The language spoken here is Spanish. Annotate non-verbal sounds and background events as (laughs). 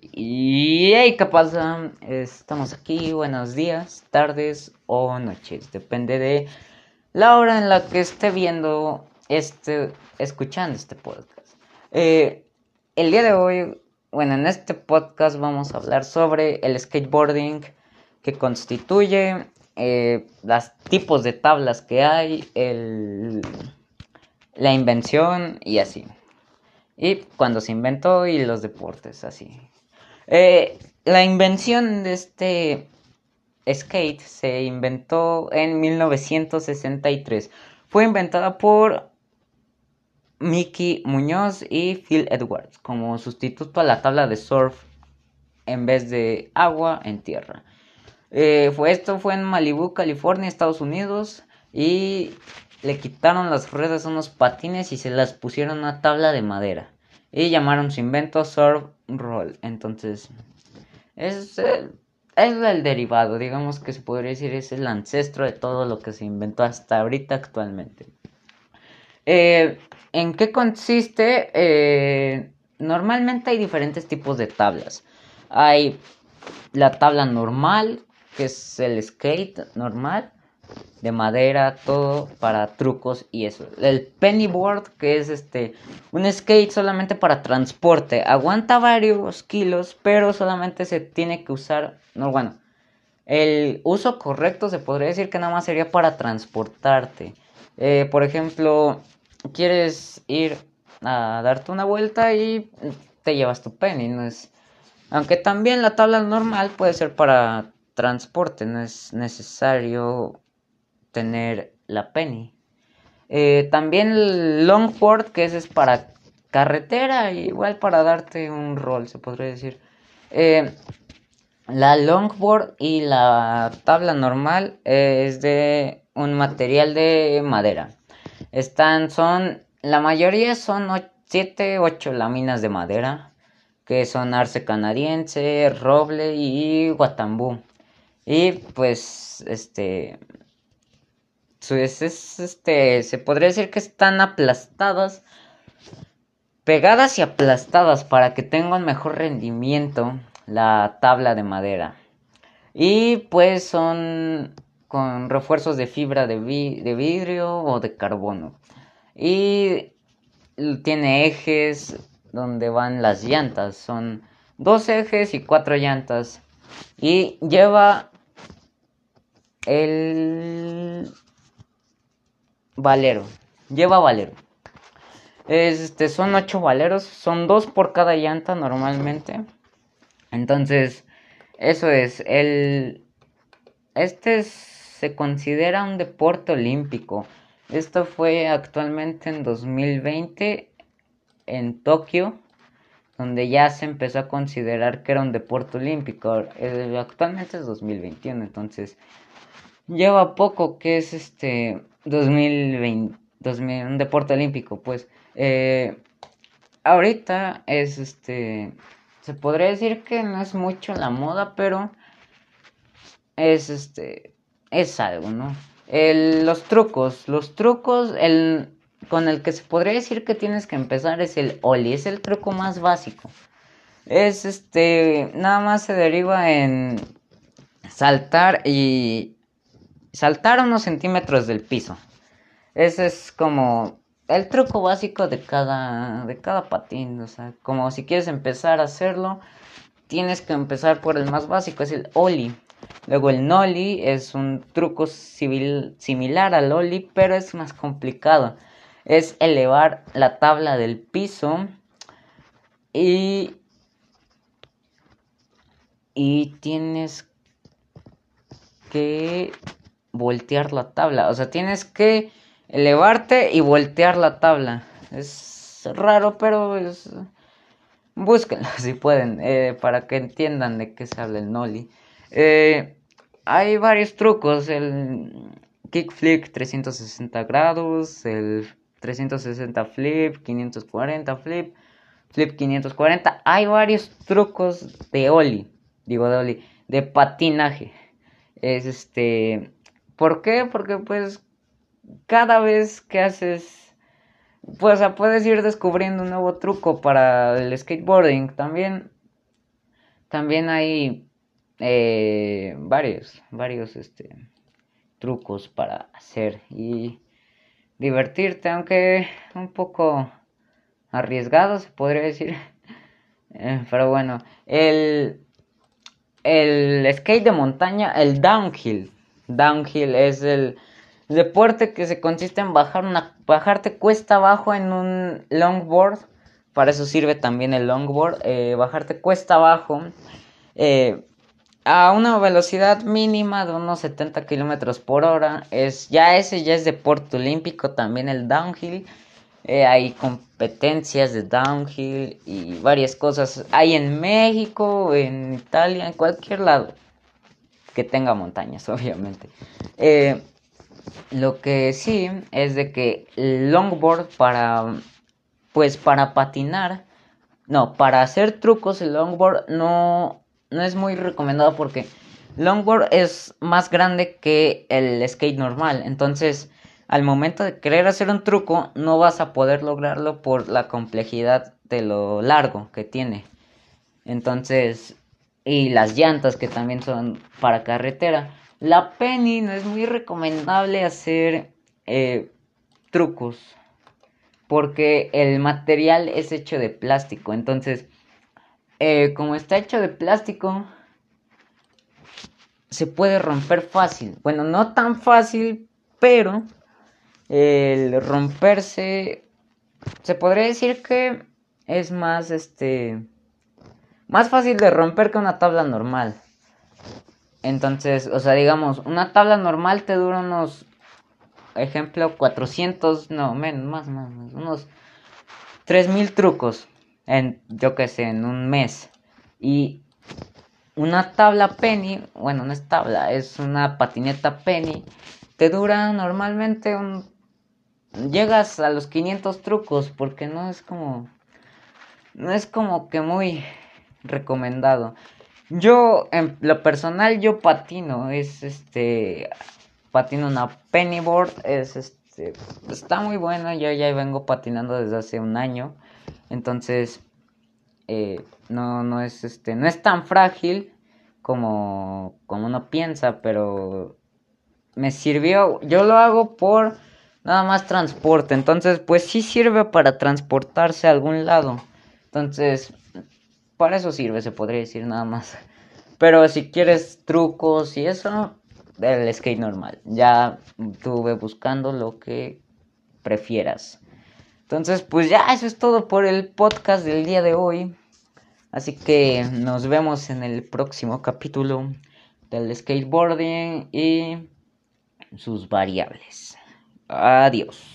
Y hey, ¿qué pasa? Estamos aquí, buenos días, tardes o noches, depende de la hora en la que esté viendo este, escuchando este podcast. Eh, el día de hoy, bueno, en este podcast vamos a hablar sobre el skateboarding que constituye eh, los tipos de tablas que hay, el, la invención y así. Y cuando se inventó y los deportes, así. Eh, la invención de este skate se inventó en 1963. Fue inventada por Mickey Muñoz y Phil Edwards como sustituto a la tabla de surf en vez de agua en tierra. Eh, fue, esto fue en Malibu, California, Estados Unidos y le quitaron las ruedas a unos patines y se las pusieron a una tabla de madera y llamaron su invento surf roll. Entonces, es, es el derivado, digamos que se podría decir, es el ancestro de todo lo que se inventó hasta ahorita actualmente. Eh, ¿En qué consiste? Eh, normalmente hay diferentes tipos de tablas. Hay la tabla normal, que es el skate normal de madera, todo para trucos y eso. El pennyboard, que es este un skate solamente para transporte, aguanta varios kilos, pero solamente se tiene que usar, no bueno, el uso correcto se podría decir que nada más sería para transportarte. Eh, por ejemplo, quieres ir a darte una vuelta y te llevas tu penny, no es aunque también la tabla normal puede ser para transporte, no es necesario tener la penny. Eh, también el longboard, que ese es para carretera, igual para darte un rol, se podría decir. Eh, la longboard y la tabla normal eh, es de un material de madera. Están, son, la mayoría son 7, 8 láminas de madera, que son arce canadiense, roble y guatambú. Y pues, este, es, este, se podría decir que están aplastadas, pegadas y aplastadas para que tenga un mejor rendimiento la tabla de madera. Y pues son con refuerzos de fibra de, de vidrio o de carbono. Y tiene ejes donde van las llantas. Son dos ejes y cuatro llantas. Y lleva el valero. Lleva valero. Este, son ocho valeros. Son dos por cada llanta normalmente. Entonces, eso es. El, este se considera un deporte olímpico. Esto fue actualmente en 2020 en Tokio, donde ya se empezó a considerar que era un deporte olímpico. Eh, actualmente es 2021, entonces lleva poco que es este 2020, un deporte olímpico, pues. Eh, ahorita es este, se podría decir que no es mucho la moda, pero es este, es algo, ¿no? los trucos, los trucos, el, con el que se podría decir que tienes que empezar es el Oli, es el truco más básico. Es este, nada más se deriva en saltar y saltar unos centímetros del piso. Ese es como el truco básico de cada, de cada patín. O sea, como si quieres empezar a hacerlo, tienes que empezar por el más básico, es el ollie. Luego el nollie es un truco civil, similar al ollie, pero es más complicado. Es elevar la tabla del piso y, y tienes que voltear la tabla. O sea, tienes que elevarte y voltear la tabla. Es raro, pero es... Búsquenlo (laughs) si pueden, eh, para que entiendan de qué se habla el Nolly. Eh, hay varios trucos, el kickflip 360 grados, el 360 flip, 540 flip, flip 540. Hay varios trucos de Oli, digo de Oli, de patinaje. Es este ¿Por qué? Porque pues cada vez que haces, pues puedes ir descubriendo un nuevo truco para el skateboarding. También también hay eh, varios, varios este, trucos para hacer y divertirte, aunque un poco arriesgado se podría decir. (laughs) Eh, pero bueno, el, el skate de montaña, el downhill. Downhill es el deporte que se consiste en bajar una, bajarte cuesta abajo en un longboard. Para eso sirve también el longboard. Eh, bajarte cuesta abajo. Eh, a una velocidad mínima de unos 70 kilómetros por hora. Es, ya ese ya es deporte olímpico, también el downhill. Eh, hay competencias de downhill y varias cosas. Hay en México, en Italia, en cualquier lado que tenga montañas, (laughs) obviamente. Eh, lo que sí es de que el longboard para, pues para patinar, no, para hacer trucos el longboard no no es muy recomendado porque longboard es más grande que el skate normal. Entonces, al momento de querer hacer un truco, no vas a poder lograrlo por la complejidad de lo largo que tiene. Entonces, y las llantas que también son para carretera. La penny no es muy recomendable hacer eh, trucos porque el material es hecho de plástico. Entonces, eh, como está hecho de plástico, se puede romper fácil. Bueno, no tan fácil, pero el romperse, se podría decir que es más, este, más fácil de romper que una tabla normal. Entonces, o sea, digamos, una tabla normal te dura unos, ejemplo, 400, no, menos, más, más, más unos 3000 trucos en, yo que sé, en un mes. Y una tabla penny, bueno, no es tabla, es una patineta penny, te dura normalmente un... Llegas a los 500 trucos porque no es como... No es como que muy recomendado. Yo, en lo personal, yo patino, es este... Patino una pennyboard, es este... Está muy buena, yo ya vengo patinando desde hace un año. Entonces, eh, no, no, es, este, no es tan frágil como, como uno piensa, pero me sirvió, yo lo hago por nada más transporte, entonces pues sí sirve para transportarse a algún lado, entonces para eso sirve, se podría decir nada más. Pero si quieres trucos y eso, el skate normal, ya estuve buscando lo que prefieras. Entonces, pues ya eso es todo por el podcast del día de hoy. Así que nos vemos en el próximo capítulo del skateboarding y sus variables. Adiós.